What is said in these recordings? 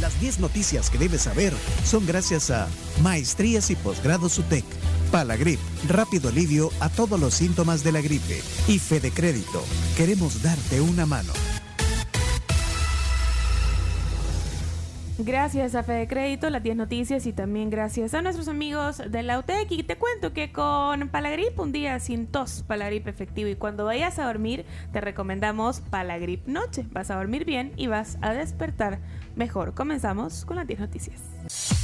Las 10 noticias que debes saber son gracias a Maestrías y Posgrados UTEC, Palagrip, rápido alivio a todos los síntomas de la gripe y Fede Crédito. Queremos darte una mano. Gracias a Fede Crédito, las 10 noticias y también gracias a nuestros amigos de la UTEC. Y te cuento que con Palagrip, un día sin tos, Palagrip efectivo. Y cuando vayas a dormir, te recomendamos Palagrip Noche. Vas a dormir bien y vas a despertar mejor. Comenzamos con las 10 noticias.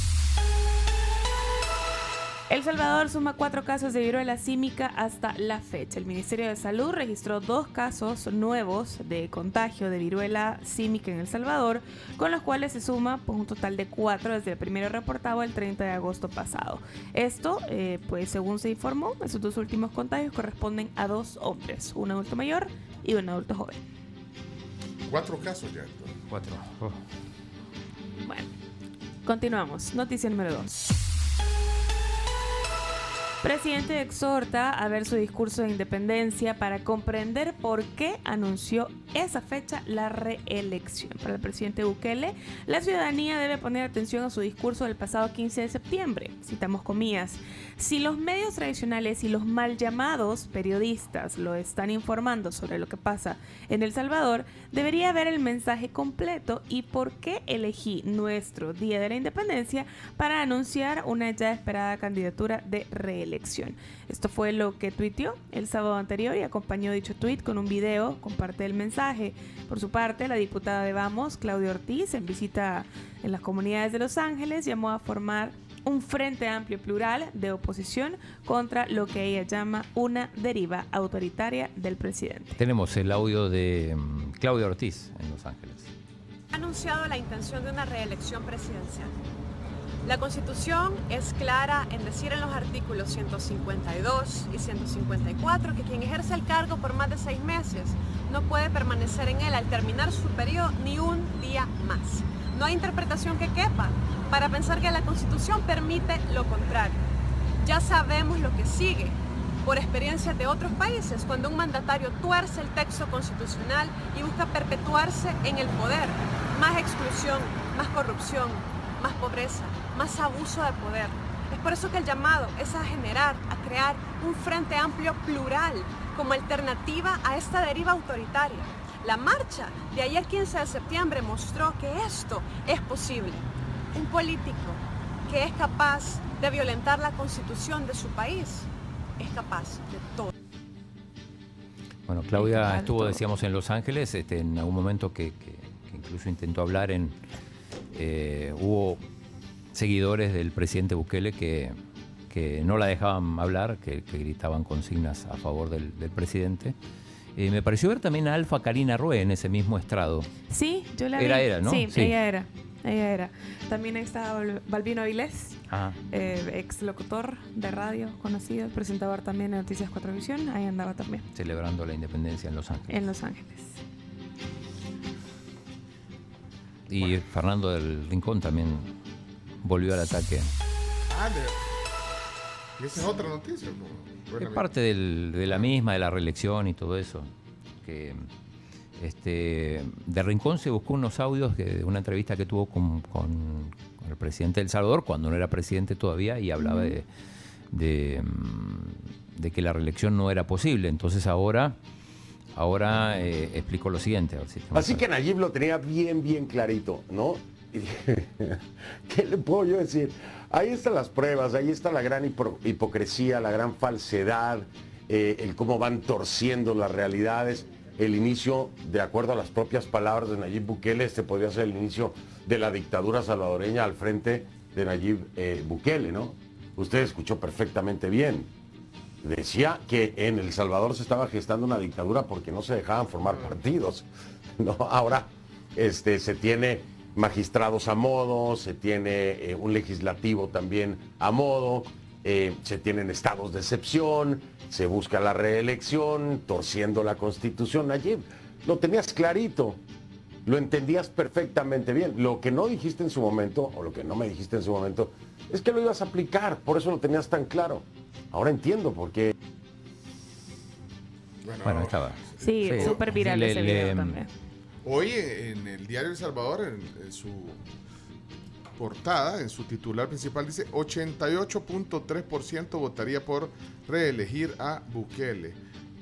El Salvador suma cuatro casos de viruela símica hasta la fecha. El Ministerio de Salud registró dos casos nuevos de contagio de viruela símica en El Salvador, con los cuales se suma pues, un total de cuatro desde el primero reportado el 30 de agosto pasado. Esto, eh, pues según se informó, esos dos últimos contagios corresponden a dos hombres, un adulto mayor y un adulto joven. Cuatro casos ya. Cuatro. Oh. Bueno, continuamos. Noticia número dos. Presidente exhorta a ver su discurso de independencia para comprender por qué anunció esa fecha la reelección. Para el presidente Bukele, la ciudadanía debe poner atención a su discurso del pasado 15 de septiembre. Citamos comillas. Si los medios tradicionales y los mal llamados periodistas lo están informando sobre lo que pasa en El Salvador, debería ver el mensaje completo y por qué elegí nuestro Día de la Independencia para anunciar una ya esperada candidatura de reelección. Esto fue lo que tuiteó el sábado anterior y acompañó dicho tuit con un video con parte del mensaje. Por su parte, la diputada de Vamos, Claudia Ortiz, en visita en las comunidades de Los Ángeles, llamó a formar un frente amplio plural de oposición contra lo que ella llama una deriva autoritaria del presidente. Tenemos el audio de um, Claudia Ortiz en Los Ángeles. Ha anunciado la intención de una reelección presidencial. La Constitución es clara en decir en los artículos 152 y 154 que quien ejerce el cargo por más de seis meses no puede permanecer en él al terminar su periodo ni un día más. No hay interpretación que quepa para pensar que la Constitución permite lo contrario. Ya sabemos lo que sigue por experiencias de otros países cuando un mandatario tuerce el texto constitucional y busca perpetuarse en el poder. Más exclusión, más corrupción, más pobreza, más abuso de poder. Es por eso que el llamado es a generar, a crear un frente amplio plural como alternativa a esta deriva autoritaria. La marcha de ayer 15 de septiembre mostró que esto es posible. Un político que es capaz de violentar la constitución de su país es capaz de todo. Bueno, Claudia estuvo, decíamos, en Los Ángeles, este, en algún momento que, incluso intentó hablar en... Eh, hubo seguidores del presidente Bukele que, que no la dejaban hablar, que, gritaban consignas a favor del presidente. Eh, me pareció ver también a Alfa Karina Rue en ese mismo estrado. Sí, yo la era, vi. Era, ¿no? Sí, ella era. Ella era. También estaba Balbino Avilés, eh, ex locutor de radio conocido, presentador también de Noticias 4 Visión. Ahí andaba también. Celebrando la independencia en Los Ángeles. En Los Ángeles. Y Fernando del Rincón también volvió al ataque. Ah, esa es otra noticia. Es parte de la misma, de la reelección y todo eso. Que este, de Rincón se buscó unos audios de una entrevista que tuvo con, el presidente del Salvador, cuando no era presidente todavía, y hablaba de, mm, de, que la reelección no era posible. Entonces ahora, ahora eh, explicó lo siguiente. Así que Nayib lo tenía bien, bien clarito, ¿no? ¿Qué le puedo yo decir? Ahí están las pruebas, ahí está la gran hipocresía, la gran falsedad, eh, el cómo van torciendo las realidades. El inicio, de acuerdo a las propias palabras de Nayib Bukele, este podría ser el inicio de la dictadura salvadoreña al frente de Nayib eh, Bukele, ¿no? Usted escuchó perfectamente bien. Decía que en El Salvador se estaba gestando una dictadura porque no se dejaban formar partidos. ¿no? Ahora este, se tiene magistrados a modo, se tiene eh, un legislativo también a modo, eh, se tienen estados de excepción, se busca la reelección, torciendo la constitución. Allí lo tenías clarito, lo entendías perfectamente bien. Lo que no dijiste en su momento, o lo que no me dijiste en su momento, es que lo ibas a aplicar, por eso lo tenías tan claro. Ahora entiendo por qué. Bueno, estaba. Sí, súper viral ese video también Hoy en, el diario El Salvador, en, su portada, en su titular principal, dice 88.3% votaría por reelegir a Bukele.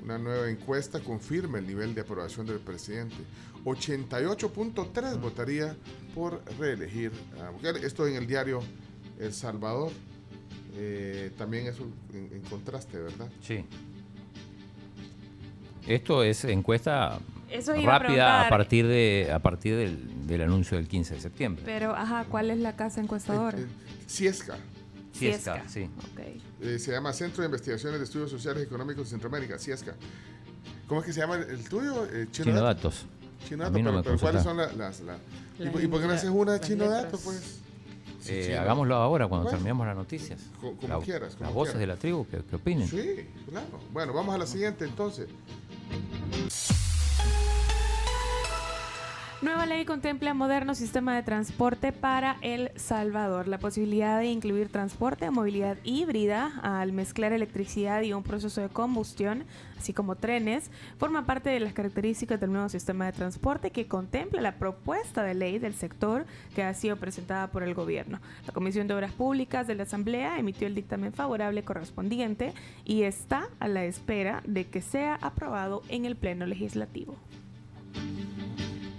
Una nueva encuesta confirma el nivel de aprobación del presidente. 88.3 votaría por reelegir a Bukele. Esto en el diario El Salvador. Eh, también es en, contraste, ¿verdad? Sí. Esto es encuesta rápida a, partir de a partir del, anuncio del 15 de septiembre. Pero, ajá, ¿cuál es la casa encuestadora? Eh, eh, Ciesca. Ciesca, sí. se llama Centro de Investigaciones de Estudios Sociales y Económicos de Centroamérica, Ciesca. ¿Cómo es que se llama el tuyo? Chino, Datos. Chino Datos, pero, ¿cuáles son las... ¿Y, por qué no haces una de Chino Datos, pues? Eh, hagámoslo ahora cuando terminemos las noticias. Como, quieras. las voces de la tribu que, que opinen. Sí, claro. Bueno, vamos a la siguiente entonces. Nueva ley contempla moderno sistema de transporte para El Salvador. La posibilidad de incluir transporte o movilidad híbrida al mezclar electricidad y un proceso de combustión, así como trenes, forma parte de las características del nuevo sistema de transporte que contempla la propuesta de ley del sector que ha sido presentada por el gobierno. La Comisión de Obras Públicas de la Asamblea emitió el dictamen favorable correspondiente y está a la espera de que sea aprobado en el Pleno Legislativo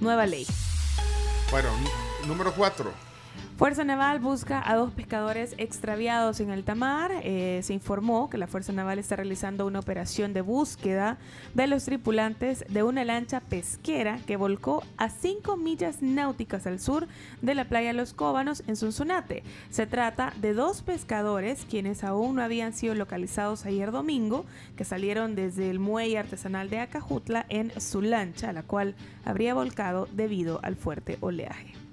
nueva. Bueno, número cuatro. Fuerza Naval busca a dos pescadores extraviados en alta mar. Eh, se informó que la Fuerza Naval está realizando una operación de búsqueda de los tripulantes de una lancha pesquera que volcó a 5 millas náuticas al sur de la playa Los Cóbanos en Sonsonate. Se trata de dos pescadores quienes aún no habían sido localizados ayer domingo, que salieron desde el muelle artesanal de Acajutla en su lancha, la cual habría volcado debido al fuerte oleaje.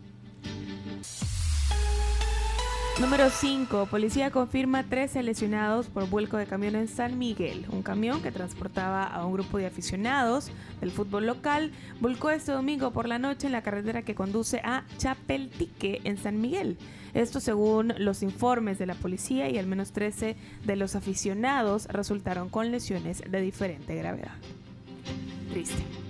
Número 5. Policía confirma 13 lesionados por vuelco de camión en San Miguel. Un camión que transportaba a un grupo de aficionados del fútbol local volcó este domingo por la noche en la carretera que conduce a Chapeltique en San Miguel. Esto según los informes de la policía y al menos 13 de los aficionados resultaron con lesiones de diferente gravedad. Triste.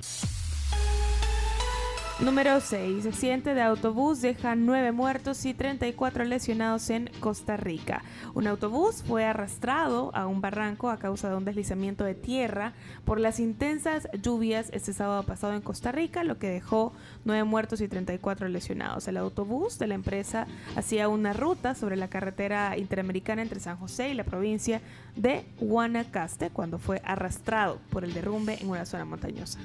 Número 6. Accidente de autobús deja 9 muertos y 34 lesionados en Costa Rica. Un autobús fue arrastrado a un barranco a causa de un deslizamiento de tierra por las intensas lluvias este sábado pasado en Costa Rica, lo que dejó 9 muertos y 34 lesionados. El autobús de la empresa hacía una ruta sobre la carretera interamericana entre San José y la provincia de Guanacaste cuando fue arrastrado por el derrumbe en una zona montañosa.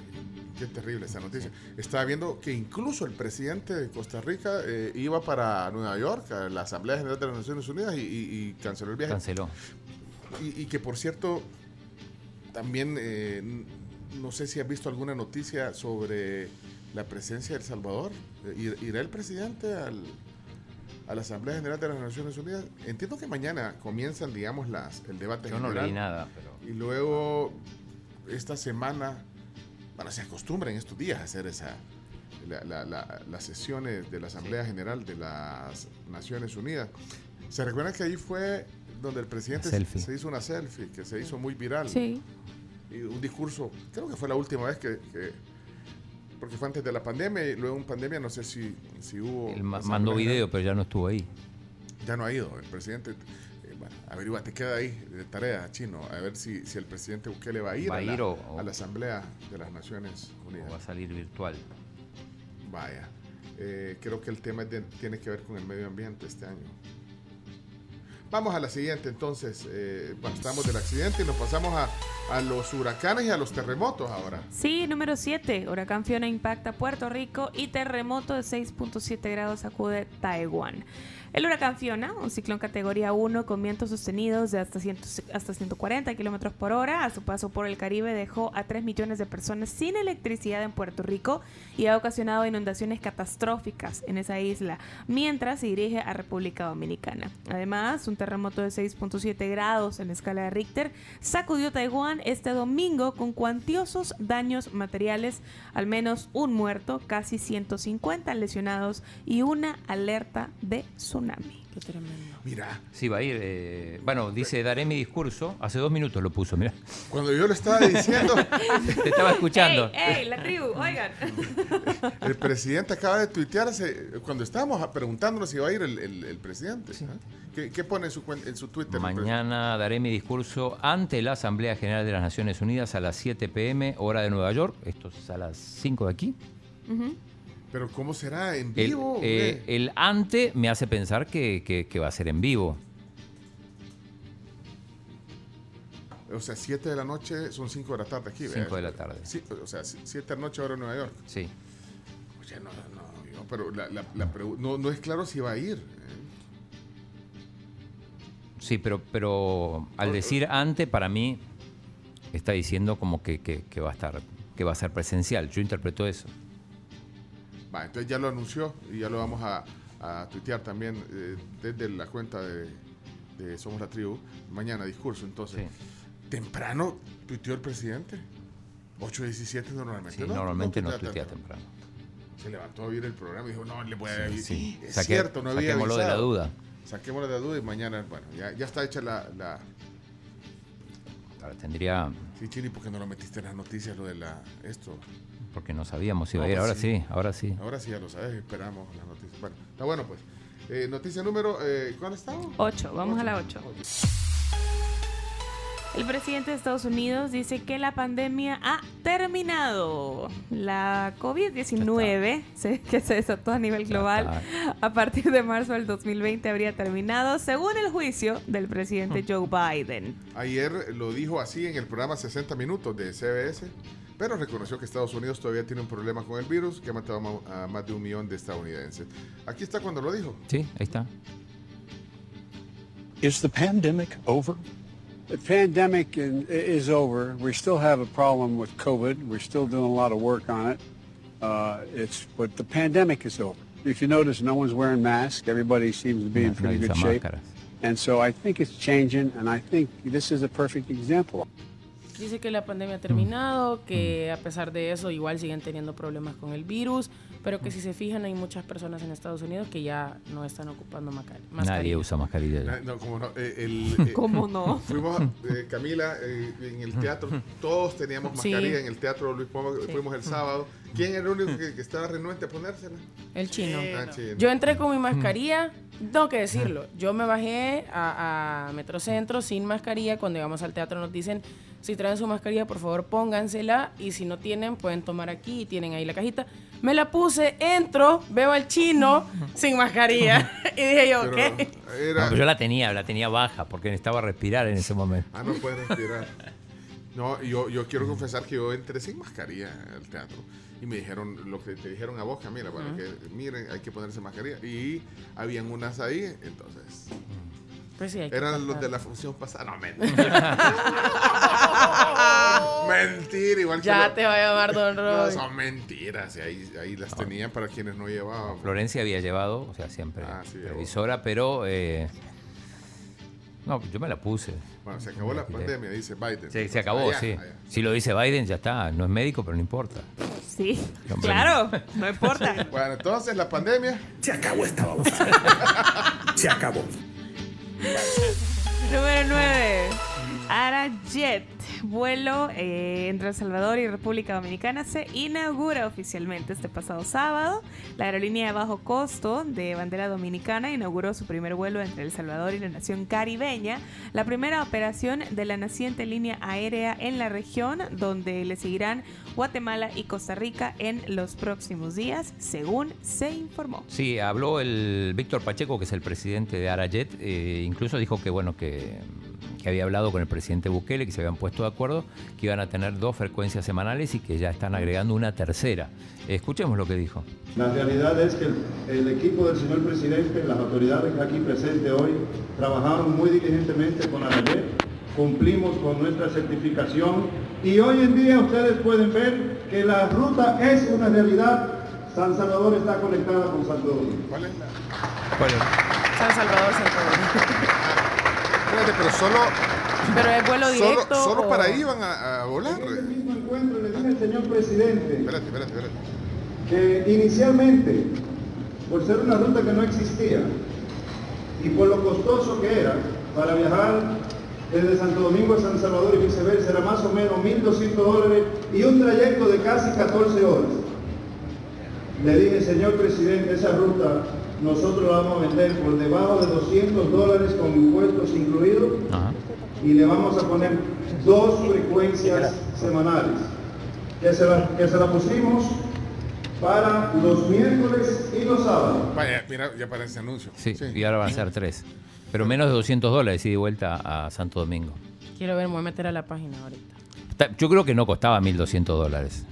Qué terrible esa noticia. Estaba viendo que incluso el presidente de Costa Rica eh, iba para Nueva York, a la Asamblea General de las Naciones Unidas, y, canceló el viaje. Canceló. Y, que por cierto, también eh, no sé si has visto alguna noticia sobre la presencia de El Salvador. Eh, ¿Irá el presidente al, a la Asamblea General de las Naciones Unidas? Entiendo que mañana comienzan, digamos, las, el debate Yo no leí nada, pero... Y luego, esta semana bueno, se acostumbra en estos días a hacer esa, las sesiones de la Asamblea General de las Naciones Unidas. ¿Se recuerda que ahí fue donde el presidente se hizo una selfie, que se hizo muy viral? Sí. Y un discurso, creo que fue la última vez que, porque fue antes de la pandemia y luego en pandemia no sé si, si hubo... Él mandó video, pero ya no estuvo ahí. Ya no ha ido, el presidente averigua, te queda ahí de tarea, chino, a ver si, si el presidente Bukele va a ir, a, la, a, la, Asamblea de las Naciones Unidas. O va a salir virtual. Vaya, eh, creo que el tema tiene que ver con el medio ambiente este año. Vamos a la siguiente entonces. Eh, estamos del accidente y nos pasamos a, a, los huracanes y a los terremotos ahora. Sí, número 7. Huracán Fiona impacta Puerto Rico y terremoto de 6.7 grados sacude Taiwán. El huracán Fiona, un ciclón categoría 1 con vientos sostenidos de hasta, hasta 140 kilómetros por hora, a su paso por el Caribe dejó a 3 millones de personas sin electricidad en Puerto Rico y ha ocasionado inundaciones catastróficas en esa isla, mientras se dirige a República Dominicana. Además, un terremoto de 6.7 grados en la escala de Richter sacudió Taiwán este domingo con cuantiosos daños materiales, al menos un muerto, casi 150 lesionados y una alerta de tsunami. Tsunami. Qué tremendo. Mira, Sí, va a ir. eh, bueno, dice, daré mi discurso. Hace dos minutos lo puso, mira. cuando yo le estaba diciendo, Te estaba escuchando. ¡Ey, ey, la tribu! Oigan. el presidente acaba de tuitear hace- cuando estábamos preguntándonos si iba a ir el, el- el presidente. ¿ah? ¿Qué, qué pone en su, cuen- en su Twitter? el Mañana daré mi discurso ante la Asamblea General de las Naciones Unidas a las 7 pm, hora de Nueva York. Esto es a las 5 de aquí. Pero ¿cómo será? ¿En El, vivo? eh, el ante me hace pensar que, que- que va a ser en vivo. O sea, 7 de la noche son 5 de la tarde aquí. 5 de la tarde. Sí, o sea, 7 de la noche ahora en Nueva York. Sí. Oye, no, no, yo- pero la, la- no, no es claro si va a ir. ¿eh? Sí, pero, pero al decir ante, para mí está diciendo como que, que- que va a estar, que va a ser presencial. Yo interpreto eso. Va, entonces ya lo anunció y ya lo vamos a, a tuitear también eh, desde la cuenta de, de Somos la Tribu. Mañana discurso, entonces. Sí. Temprano tuiteó el presidente. 8.17 normalmente. Sí, no, normalmente no, tuitea tuitea temprano. Se levantó a ver el programa y dijo, no, le voy a avisar. sí. Es Saque- cierto, no había saquémoslo de la avisado. duda. Saquémoslo de la duda y mañana, bueno, ya, ya está hecha la, la... Ahora tendría, Sí, Chini, ¿por qué no lo metiste en las noticias lo de la... esto? Porque no sabíamos si iba a No, ir. pues Ahora sí. sí, ahora sí. Ahora sí ya lo sabes, esperamos las noticias. Bueno, está bueno pues. Eh, noticia número, eh, ¿cuál estamos? 8, vamos a la 8. El presidente de Estados Unidos dice que la pandemia ha terminado. La COVID-19, se- que se desató a nivel global a partir de marzo del 2020, habría terminado, según el juicio del presidente Joe Biden. Ayer lo dijo así en el programa 60 Minutos de CBS, pero reconoció que Estados Unidos todavía tiene un problema con el virus que ha matado a ma- a más de un millón de estadounidenses. Aquí está cuando lo dijo. Sí, ahí está. Is the pandemic over? The pandemic is over. We still have a problem with COVID. We're still doing a lot of work on it. Uh, it's but the pandemic is over. If you notice, no one's wearing masks. Everybody seems to be in pretty good shape. And so I think it's changing, and I think this is a perfect example. Dice que la pandemia ha terminado, que a pesar de eso igual siguen teniendo problemas con el virus, pero que si se fijan hay muchas personas en Estados Unidos que ya no están ocupando maca- Nadie usa mascarilla No, como no. eh, el, eh, ¿Cómo no? Fuimos, eh, Camila, eh, en el teatro, todos teníamos Sí. mascarilla en el teatro Luis Poma, Sí. fuimos el sábado. ¿Quién era el único que, que estaba renuente a ponérsela? El chino. Ah, chino. Yo entré con mi mascarilla, tengo que decirlo. Yo me bajé a, a Metrocentro sin mascarilla. Cuando llegamos al teatro nos dicen, si traen su mascarilla, por favor póngansela. Y si no tienen, pueden tomar aquí y tienen ahí la cajita. Me la puse, entro, veo al chino sin mascarilla. y dije yo, Pero ¿qué? No, era, pero yo la tenía, la tenía baja porque necesitaba respirar en ese momento. Ah, no puede respirar. No, yo, yo quiero confesar que yo entré sin mascarilla al teatro y me dijeron lo que te dijeron a vos, Camila, bueno, que miren, hay que ponerse mascarilla. Y habían unas ahí, entonces. Pues sí, hay que Eran tratar. los de la función pasada. No, mentira. mentira, igual que Ya lo- te va a llamar Don No, Roy. son mentiras. y ahí, ahí las tenían para quienes no llevaban. Florencia había llevado, o sea, siempre Ah, sí, previsora, pero eh, no, yo me la puse. Bueno, se acabó la pandemia, dice Biden. Se, se acabó, Allá, sí. allá. Si lo dice Biden, ya está. No es médico, pero no importa. Sí, Hombre. claro, no importa. Bueno, entonces la pandemia. Se acabó esta babosa. Se acabó. Número 9. Arajet, vuelo eh, entre El Salvador y República Dominicana, se inaugura oficialmente este pasado sábado. La aerolínea de bajo costo de bandera dominicana inauguró su primer vuelo entre El Salvador y la nación caribeña, la primera operación de la naciente línea aérea en la región, donde le seguirán Guatemala y Costa Rica en los próximos días, según se informó. Sí, habló el Víctor Pacheco, que es el presidente de Arajet, eh, incluso dijo que bueno que, que había hablado con el presidente Bukele, que se habían puesto de acuerdo, que iban a tener dos frecuencias semanales y que ya están agregando una tercera. Escuchemos lo que dijo. La realidad es que el, el equipo del señor presidente, las autoridades aquí presentes hoy, trabajaron muy diligentemente con Arajet, cumplimos con nuestra certificación y hoy en día ustedes pueden ver que la ruta es una realidad. San Salvador está conectada con Santo Domingo. ¿Cuál es la.? Bueno, San Salvador, Santo Domingo. Espérate, pero solo, Pero es vuelo solo, directo. solo o- para ahí van a, a volar. En ese mismo encuentro le dije al señor presidente Espérate, espérate, espérate. que inicialmente, por ser una ruta que no existía, y por lo costoso que era para viajar desde Santo Domingo a San Salvador y viceversa, era más o menos 1.200 dólares y un trayecto de casi 14 horas. Le dije, señor presidente, esa ruta nosotros la vamos a vender por debajo de 200 dólares con impuestos incluidos Ajá. y le vamos a poner dos frecuencias semanales, que se la, que se la pusimos para los miércoles y los sábados. Vaya, mira, ya aparece anuncio. Sí, y ahora van a ser tres. Pero menos de 200 dólares y de vuelta a Santo Domingo. Quiero ver, me voy a meter a la página ahorita. Ta- Yo creo que no costaba 1.200 dólares.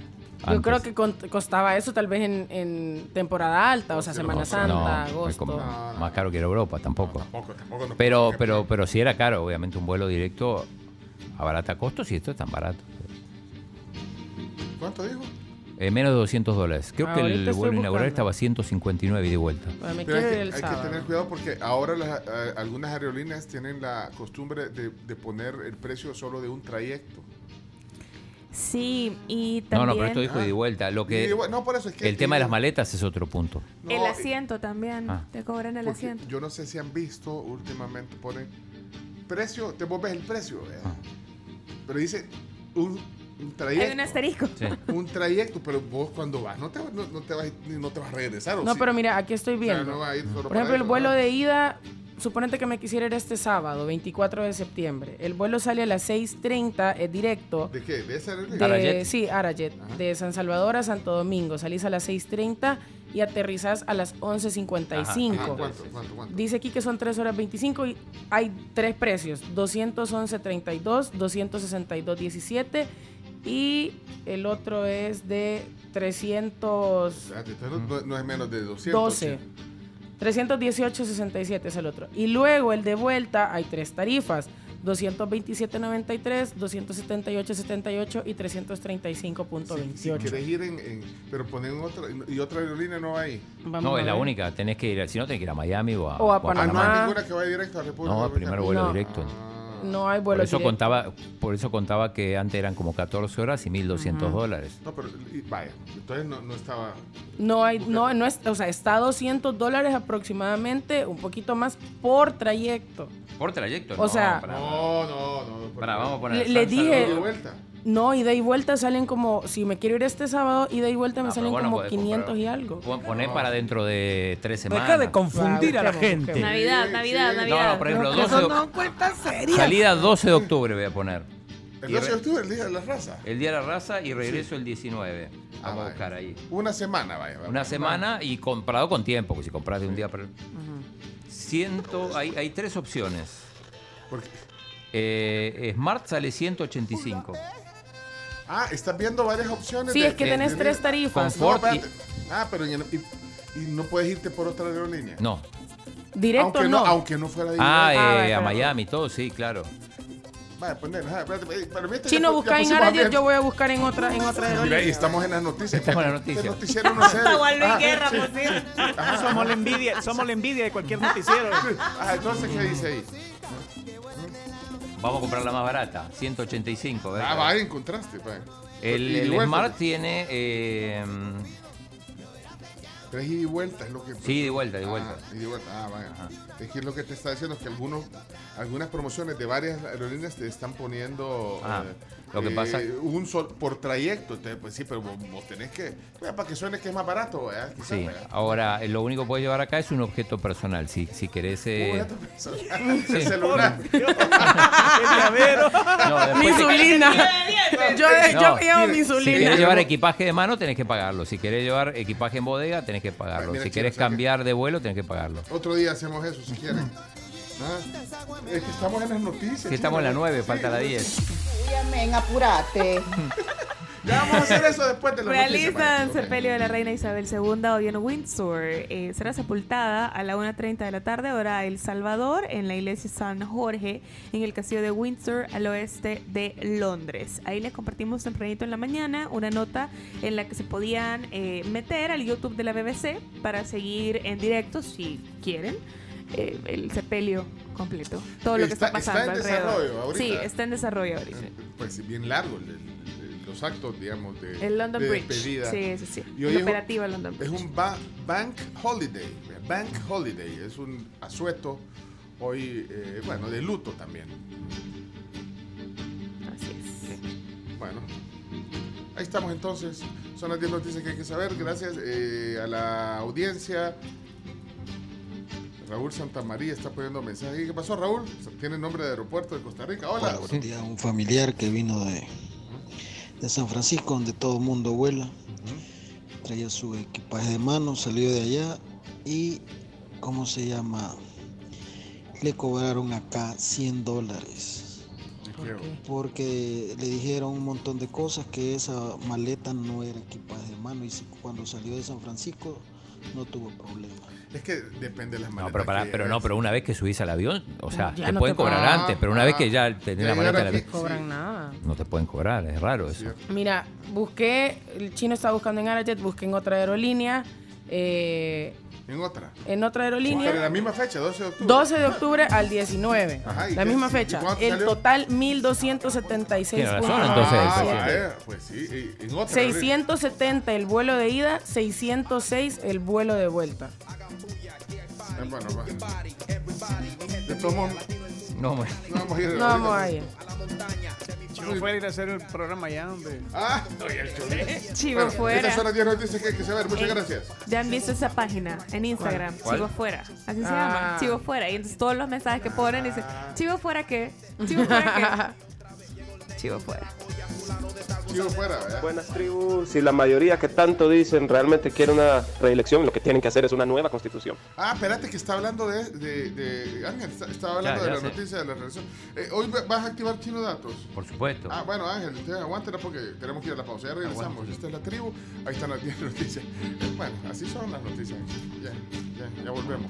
Yo creo que costaba eso tal vez en, en temporada alta, o sea, Semana No, Santa, no, agosto. es como más caro que ir a Europa, tampoco. Tampoco, tampoco. no Pero, pero, pero si era caro, obviamente un vuelo directo abarata costos y esto es tan barato. ¿Cuánto dijo? Eh, menos de 200 dólares. Creo que Ahorita el vuelo inaugural estaba 159 y de vuelta. Bueno, Pero hay que, hay que tener cuidado porque ahora las, eh, algunas aerolíneas tienen la costumbre de, de poner el precio solo de un trayecto. Sí, y No, también no, pero esto dijo ida y vuelta. Lo que, no, por eso es que el tema de las maletas es otro punto. no, el asiento también. Ah. Te cobran el asiento. Yo no sé si han visto últimamente ponen precio, te vos ves el precio, ¿verdad? Ah. pero dice un, un Hay un trayecto. asterisco. Sí. Un trayecto, pero vos cuando vas no te, no, no te, vas, no te vas a regresar. ¿o No, sí? pero mira, aquí estoy O sea, viendo. no va a ir solo Por ejemplo, el vuelo ¿no? de ida, suponete que me quisiera ir este sábado, 24 de septiembre. El vuelo sale a las 6.30, es directo. ¿De qué? ¿De? De, Arajet. Sí, Arajet. Ajá. De San Salvador a Santo Domingo. Salís a las 6.30 y aterrizás a las 11.55. Ah, ¿Cuánto, cuánto, cuánto? Dice aquí que son 3 horas 25 y hay tres precios, 211.32, 262.17 y el otro es de 300... Espérate, entonces no, no es menos de 200. 12. 318.67 es el otro. Y luego el de vuelta hay tres tarifas. 227.93, 278.78 y 335.28. Si querés ir en, en- pero poner otra y otra aerolínea no hay. Vamos No, es la única. Tenés que ir, si no, tenés que ir a Miami o a, O a Ah, no Panamá. hay ninguna que vaya directo a República No, primero vuelo No. directo. Ah. No hay Por vuelo eso, contaba, por eso contaba que antes eran como 14 horas y 1.200 dólares. No, pero y- vaya, entonces no, no estaba. No hay, no, no es, o sea, está a 200 dólares aproximadamente, un poquito más por trayecto. Por trayecto, O sea- para, No, no, no. no, para, vamos a poner. Le- dije- de vuelta. No, ida y vuelta salen como, si me quiero ir este sábado, ida y vuelta me Ah, salen bueno, como podés 500 comprar. y algo. Pon- Poner para dentro de tres semanas. Deja de confundir a la gente. Navidad, Navidad, sí. Navidad. No, no, por ejemplo, Pero 12 de, eso no cuenta seria. salida 12 de octubre voy a poner. El Y 12 de re- octubre, el día de la raza. El día de la raza y regreso el 19. Vamos Ah, a vaya. buscar ahí. Una semana, vaya. Una semana y comprado con tiempo, porque si compras de un día para el... Ciento, hay, hay tres opciones. Porque- Eh, Smart sale 185. Ah, estás viendo varias opciones. Sí, de- es que de- tenés de- tres tarifas. No, Confort y-. Ah, pero y, y- y no puedes irte por otra aerolínea. No. Directo aunque no. aunque no fuera de Ah. Ah, eh, a Miami, todo, sí, claro. Vaya, poner. ajá, espérate, eh, mientras Chino busca en pusimos a Arajet, ver. yo voy a buscar en otra, en otra Mira, y aerolínea. estamos en las noticias. Estamos en las noticias. noticiero no sé. Juan Luis Ah, Guerra, por cierto. Somos la envidia, somos la envidia de cualquier noticiero. Ah, entonces, ¿qué dice ahí? Vamos a comprar la más barata, 185. ¿verdad? Ah, vaya, encontraste. El, el. Smart tiene... eh, Tres ida y vuelta es lo que. Sí, de vuelta, de vuelta. Ah, y de vuelta. Ah, vaya. Es que es lo que te está diciendo es que algunos, algunas promociones de varias aerolíneas te están poniendo. Ah, eh, lo que eh, pasa- Un sol por trayecto. Entonces, pues sí, pero vos, vos tenés que. pues, para que suene que es más barato, ¿verdad? Quizás, Sí, ¿verdad? ahora eh, lo único que puedes llevar acá es un objeto personal. Si, si querés. eh, Un objeto personal. El celular. No, te- insulina. Yo, yo No, llevo mi Si insulina. querés llevar equipaje de mano, tenés que pagarlo. Si querés llevar equipaje en bodega, tenés que pagarlo. Mira, si chino, querés ¿sabes qué? cambiar de vuelo, tenés que pagarlo. Otro día hacemos eso si quieren. Ah, Es que estamos en las noticias. Si estamos en la chino. 9, Sí, falta la 10. Men, apurate. Ya vamos a hacer eso después de la Realizan sepelio de la reina Isabel II hoy en Windsor. Eh, será sepultada a la 1.30 de la tarde, hora El Salvador, en la iglesia San Jorge, en el castillo de Windsor, al oeste de Londres. Ahí les compartimos tempranito en la mañana una nota en la que se podían eh, meter al YouTube de la BBC para seguir en directo, si quieren, eh, el sepelio completo. Todo lo que está, Está- está pasando en alrededor. desarrollo ahorita. Sí, está en desarrollo ahorita. Pues bien largo el- el- los actos, digamos, de, El London de Bridge. despedida. Sí, sí, sí. Y hoy La es un- operativa London Es Bridge. un ba- bank holiday. Bank holiday. Es un asueto hoy, eh, bueno, de luto también. Así es. Bueno, ahí estamos entonces. Son las 10 noticias que hay que saber. Gracias eh, a la audiencia. Raúl Santamaría está poniendo mensajes. ¿Qué pasó, Raúl? Tiene nombre de aeropuerto de Costa Rica. Hola. Días. Un familiar que vino de, de San Francisco, donde todo el mundo vuela. Traía su equipaje de mano, salió de allá y, ¿cómo se llama? Le cobraron acá 100 dólares. Porque le dijeron un montón de cosas que esa maleta no era equipaje de mano y cuando salió de San Francisco no tuvo problema. Es que depende de las No, maletas. pero, para- que pero no, pero una vez que subís al avión, o sea, Ya te no pueden te cobrar pagan. antes, pero una Ah, vez que ya tenés la ya maleta llegar el aquí, avión, Cobran nada. no te pueden cobrar, es raro eso. Mira, busqué, el chino está buscando en Arajet, busqué en otra aerolínea. Eh, En otra. en otra Pero en la aerolínea. misma fecha, 12 de octubre. 12 de octubre al 19. Ajá, ¿y la qué- misma fecha. El salió? total 1276. Tiene razón, puntos. entonces, Ah, pues, sí. y- En otra. 670 el vuelo de ida, 606 el vuelo de vuelta. Eh, Bueno, va. De No, no vamos a ir. No vamos a ir. Chivo fuera ir a hacer el programa allá donde. Ah, oye, el chulo. Chivo Bueno, fuera. Estas son las 10 noticias que hay que saber. Muchas Eh, gracias. Ya han visto esa página en Instagram, ¿Cuál? Chivo Fuera. Así se Ah. llama, Chivo Fuera. Y entonces todos los mensajes que ponen dicen, Chivo Fuera qué, Chivo Fuera qué. Chivo Fuera. Chivo fuera, ¿verdad? Buenas tribus, si la mayoría que tanto dicen realmente quiere una reelección, lo que tienen que hacer es una nueva constitución. Ah, espérate que está hablando de, de, de- Ángel, está- estaba hablando Ya, de la sé. noticia de la relación. Eh, hoy va- vas a activar Chino Datos. Por supuesto. Ah, bueno, Ángel, aguántela porque tenemos que ir a la pausa. Ya regresamos. Esta es la tribu. Ahí están las 10 noticias. Bueno, así son las noticias. Ya, ya, ya volvemos.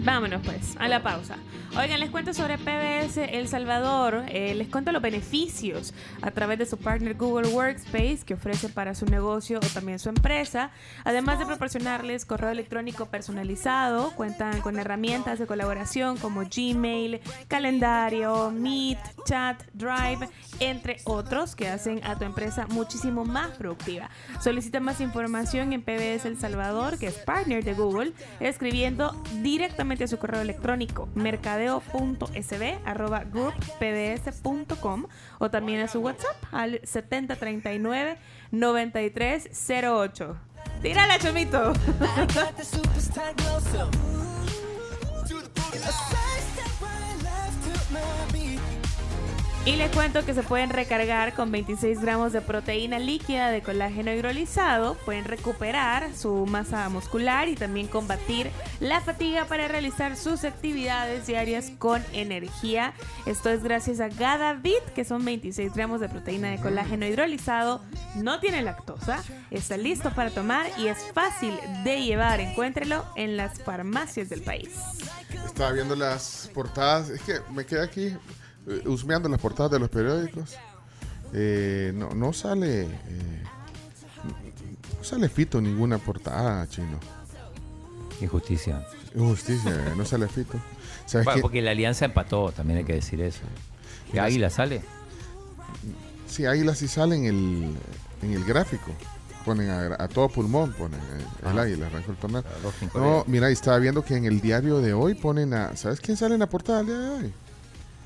Vámonos pues, a la pausa. Oigan, les cuento sobre PBS El Salvador. Eh, les cuento los beneficios a través de su partner Google Workspace que ofrece para su negocio o también su empresa. Además de proporcionarles correo electrónico personalizado, cuentan con herramientas de colaboración como Gmail, calendario, Meet, Chat, Drive, entre otros que hacen a tu empresa muchísimo más productiva. Solicita más información en PBS El Salvador, que es partner de Google, escribiendo directamente a su correo electrónico mercadeo.sb@grouppbs.com o también a su WhatsApp al 7039 9308. Tírala, chomito. Y les cuento que se pueden recargar con 26 gramos de proteína líquida de colágeno hidrolizado, pueden recuperar su masa muscular y también combatir la fatiga para realizar sus actividades diarias con energía. Esto es gracias a Gadavit, que son 26 gramos de proteína de colágeno hidrolizado, no tiene lactosa, está listo para tomar y es fácil de llevar. Encuéntrelo en las farmacias del país. Estaba viendo las portadas. Es que me quedé aquí eh, husmeando las portadas de los periódicos. Eh, no, no sale. eh, no sale Fito ninguna portada, chino. Injusticia. Injusticia, eh, no sale Fito. ¿Sabes Bueno, qué? porque la alianza empató, también hay que decir eso. ¿Y Águila sale? Sí, Águila sí sale en el, en el gráfico. Ponen a, a todo pulmón, ponen eh, el águila, arrancó el torneo. No, mira, y estaba viendo que en el diario de hoy ponen a. ¿Sabes quién sale en la portada el día de hoy?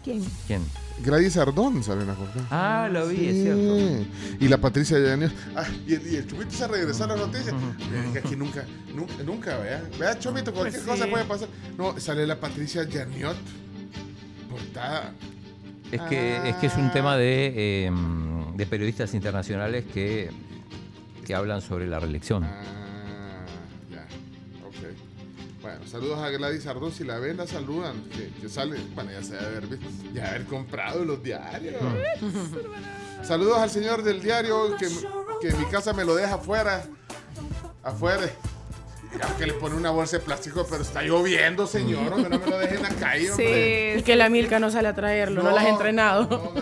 ¿Quién? ¿Quién? Gladys Ardón sale en la portada. Ah, lo vi, es cierto. Y la Patricia Llaneos. Ah, y el, y el Chomito se regresó a las noticias. Miren que aquí nunca, nunca, nunca, vea. Vea, Chomito, cualquier Pues cosa puede pasar. No, sale la Patricia Llaniot. Portada. Es que, es que es un tema de, eh, de periodistas internacionales que, que hablan sobre la reelección. Ah, saludos a Gladys Ardón. Si la ven, la saludan. Que, que sale. Bueno, ya se debe haber visto. Ya haber comprado los diarios. Saludos al señor del diario que, que en mi casa me lo deja afuera. Afuera. Ya que le pone una bolsa de plástico, pero está lloviendo, señor. hombre, no me lo dejen acá hombre. Y que la Milka no sale a traerlo, no, No, la has entrenado.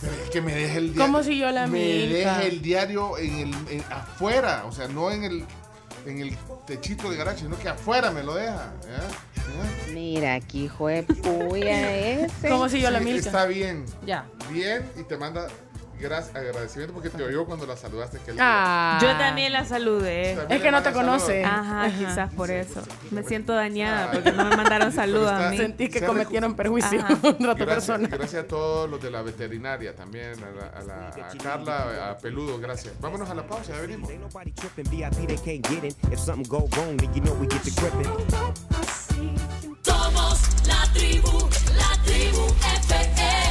Pero es que me deje el diario. ¿Cómo siguió la Me Milka? deje el diario en el, en- afuera, o sea, no en el, en el techito de garaje, sino que afuera me lo deja. Mira, aquí hijo de puya ese. ¿Cómo siguió la Sí, Milka? Está bien. Ya. Bien, y te manda gracias, agradecimiento porque te oyó cuando la saludaste. Ah, yo también la saludé. Es que no te conoce. Ajá, quizás por pues, eso. Me siento dañada ah. porque no me mandaron saludos. Sentí que cometieron perjuicio contra tu persona. Gracias a todos los de la veterinaria también, a, la, a, la, Carla, a Peludo, gracias. Vámonos a la pausa, ya venimos. Somos la tribu, la tribu FM.